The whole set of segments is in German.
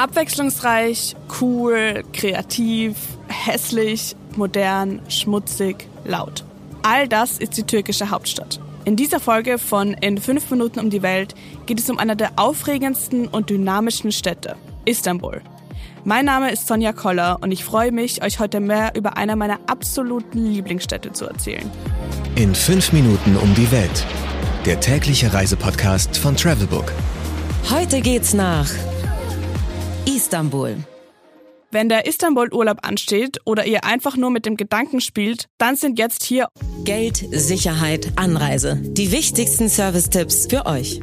Abwechslungsreich, cool, kreativ, hässlich, modern, schmutzig, laut. All das ist die türkische Hauptstadt. In dieser Folge von In 5 Minuten um die Welt geht es um eine der aufregendsten und dynamischen Städte, Istanbul. Mein Name ist Sonja Koller und ich freue mich, euch heute mehr über eine meiner absoluten Lieblingsstädte zu erzählen. In 5 Minuten um die Welt. Der tägliche Reisepodcast von Travelbook. Heute geht's nach Istanbul. Wenn der Istanbul-Urlaub ansteht oder ihr einfach nur mit dem Gedanken spielt, dann sind jetzt hier Geld, Sicherheit, Anreise. Die wichtigsten Service-Tipps für euch.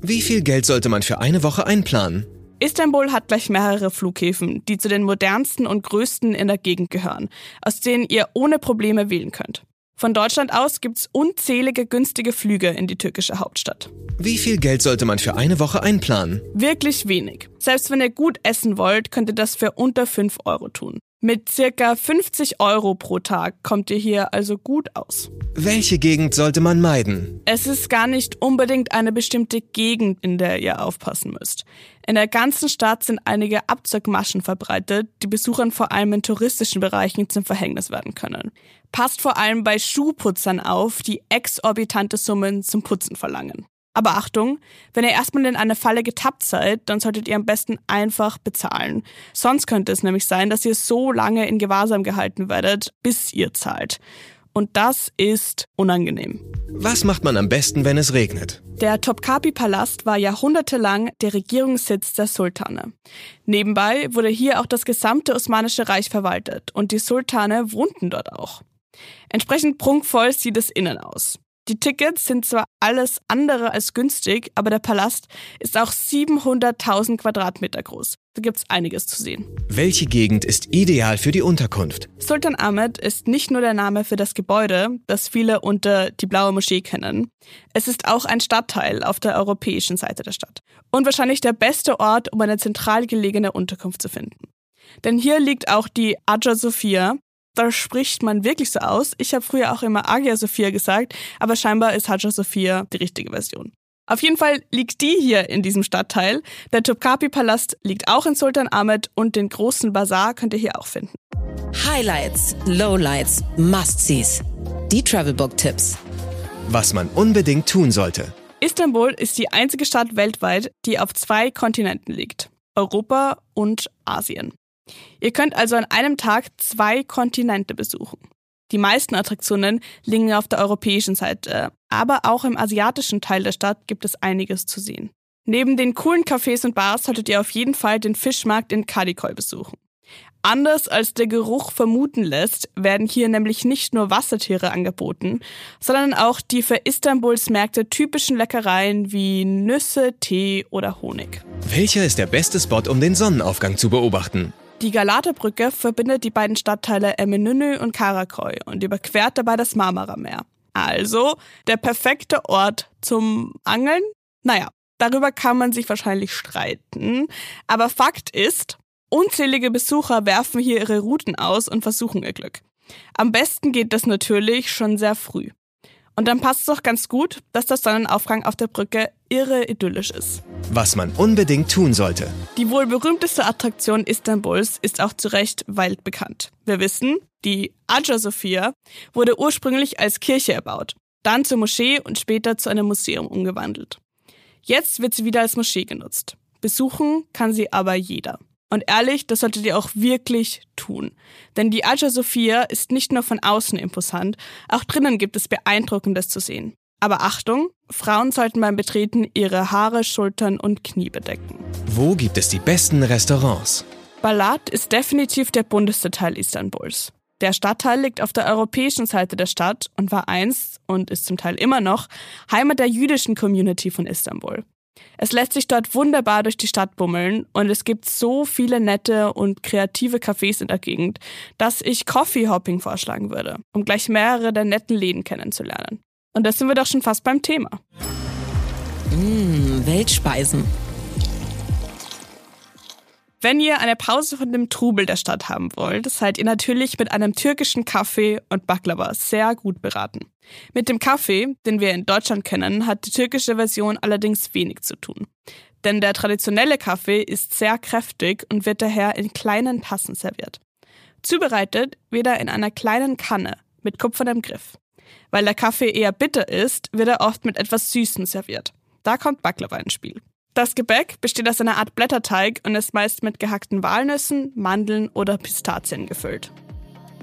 Wie viel Geld sollte man für eine Woche einplanen? Istanbul hat gleich mehrere Flughäfen, die zu den modernsten und größten in der Gegend gehören, aus denen ihr ohne Probleme wählen könnt. Von Deutschland aus gibt's unzählige günstige Flüge in die türkische Hauptstadt. Wie viel Geld sollte man für eine Woche einplanen? Wirklich wenig. Selbst wenn ihr gut essen wollt, könnt ihr das für unter 5 Euro tun. Mit circa 50 Euro pro Tag kommt ihr hier also gut aus. Welche Gegend sollte man meiden? Es ist gar nicht unbedingt eine bestimmte Gegend, in der ihr aufpassen müsst. In der ganzen Stadt sind einige Abzugmaschen verbreitet, die Besuchern vor allem in touristischen Bereichen zum Verhängnis werden können. Passt vor allem bei Schuhputzern auf, die exorbitante Summen zum Putzen verlangen. Aber Achtung, wenn ihr erstmal in eine Falle getappt seid, dann solltet ihr am besten einfach bezahlen. Sonst könnte es nämlich sein, dass ihr so lange in Gewahrsam gehalten werdet, bis ihr zahlt. Und das ist unangenehm. Was macht man am besten, wenn es regnet? Der Topkapi-Palast war jahrhundertelang der Regierungssitz der Sultane. Nebenbei wurde hier auch das gesamte Osmanische Reich verwaltet und die Sultane wohnten dort auch. Entsprechend prunkvoll sieht es innen aus. Die Tickets sind zwar alles andere als günstig, aber der Palast ist auch 700.000 Quadratmeter groß. Da gibt's einiges zu sehen. Welche Gegend ist ideal für die Unterkunft? Sultan Ahmed ist nicht nur der Name für das Gebäude, das viele unter die Blaue Moschee kennen. Es ist auch ein Stadtteil auf der europäischen Seite der Stadt. Und wahrscheinlich der beste Ort, um eine zentral gelegene Unterkunft zu finden. Denn hier liegt auch die Aja Sophia, da spricht man wirklich so aus. Ich habe früher auch immer Agia Sophia gesagt, aber scheinbar ist Hagia Sophia die richtige Version. Auf jeden Fall liegt die hier in diesem Stadtteil. Der Topkapi-Palast liegt auch in Sultan Ahmed und den großen Bazar könnt ihr hier auch finden. Highlights, Lowlights, Must-Sees. Die Travelbook-Tipps. Was man unbedingt tun sollte. Istanbul ist die einzige Stadt weltweit, die auf zwei Kontinenten liegt. Europa und Asien. Ihr könnt also an einem Tag zwei Kontinente besuchen. Die meisten Attraktionen liegen auf der europäischen Seite, aber auch im asiatischen Teil der Stadt gibt es einiges zu sehen. Neben den coolen Cafés und Bars solltet ihr auf jeden Fall den Fischmarkt in Kadikoy besuchen. Anders als der Geruch vermuten lässt, werden hier nämlich nicht nur Wassertiere angeboten, sondern auch die für Istanbuls Märkte typischen Leckereien wie Nüsse, Tee oder Honig. Welcher ist der beste Spot, um den Sonnenaufgang zu beobachten? Die Galaterbrücke verbindet die beiden Stadtteile Eminönü und Karakoy und überquert dabei das Marmara-Meer. Also der perfekte Ort zum Angeln? Naja, darüber kann man sich wahrscheinlich streiten. Aber Fakt ist, unzählige Besucher werfen hier ihre Routen aus und versuchen ihr Glück. Am besten geht das natürlich schon sehr früh. Und dann passt es doch ganz gut, dass der Sonnenaufgang auf der Brücke irre idyllisch ist. Was man unbedingt tun sollte. Die wohl berühmteste Attraktion Istanbuls ist auch zu Recht weit bekannt. Wir wissen, die Aja Sophia wurde ursprünglich als Kirche erbaut, dann zur Moschee und später zu einem Museum umgewandelt. Jetzt wird sie wieder als Moschee genutzt. Besuchen kann sie aber jeder. Und ehrlich, das solltet ihr auch wirklich tun. Denn die Aja Sophia ist nicht nur von außen imposant, auch drinnen gibt es Beeindruckendes zu sehen. Aber Achtung, Frauen sollten beim Betreten ihre Haare, Schultern und Knie bedecken. Wo gibt es die besten Restaurants? Balat ist definitiv der bunteste Teil Istanbuls. Der Stadtteil liegt auf der europäischen Seite der Stadt und war einst und ist zum Teil immer noch Heimat der jüdischen Community von Istanbul. Es lässt sich dort wunderbar durch die Stadt bummeln und es gibt so viele nette und kreative Cafés in der Gegend, dass ich Coffee Hopping vorschlagen würde, um gleich mehrere der netten Läden kennenzulernen. Und da sind wir doch schon fast beim Thema. Mmh, Weltspeisen. Wenn ihr eine Pause von dem Trubel der Stadt haben wollt, seid ihr natürlich mit einem türkischen Kaffee und Baklava sehr gut beraten. Mit dem Kaffee, den wir in Deutschland kennen, hat die türkische Version allerdings wenig zu tun. Denn der traditionelle Kaffee ist sehr kräftig und wird daher in kleinen Tassen serviert. Zubereitet wird er in einer kleinen Kanne mit kupfernem Griff. Weil der Kaffee eher bitter ist, wird er oft mit etwas Süßem serviert. Da kommt Baklava ins Spiel. Das Gebäck besteht aus einer Art Blätterteig und ist meist mit gehackten Walnüssen, Mandeln oder Pistazien gefüllt.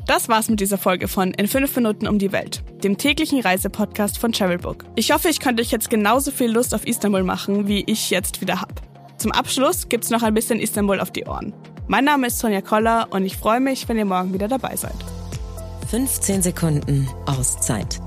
Das war's mit dieser Folge von In 5 Minuten um die Welt, dem täglichen Reisepodcast von Travelbook. Ich hoffe, ich konnte euch jetzt genauso viel Lust auf Istanbul machen, wie ich jetzt wieder hab. Zum Abschluss gibt's noch ein bisschen Istanbul auf die Ohren. Mein Name ist Sonja Koller und ich freue mich, wenn ihr morgen wieder dabei seid. 15 Sekunden Auszeit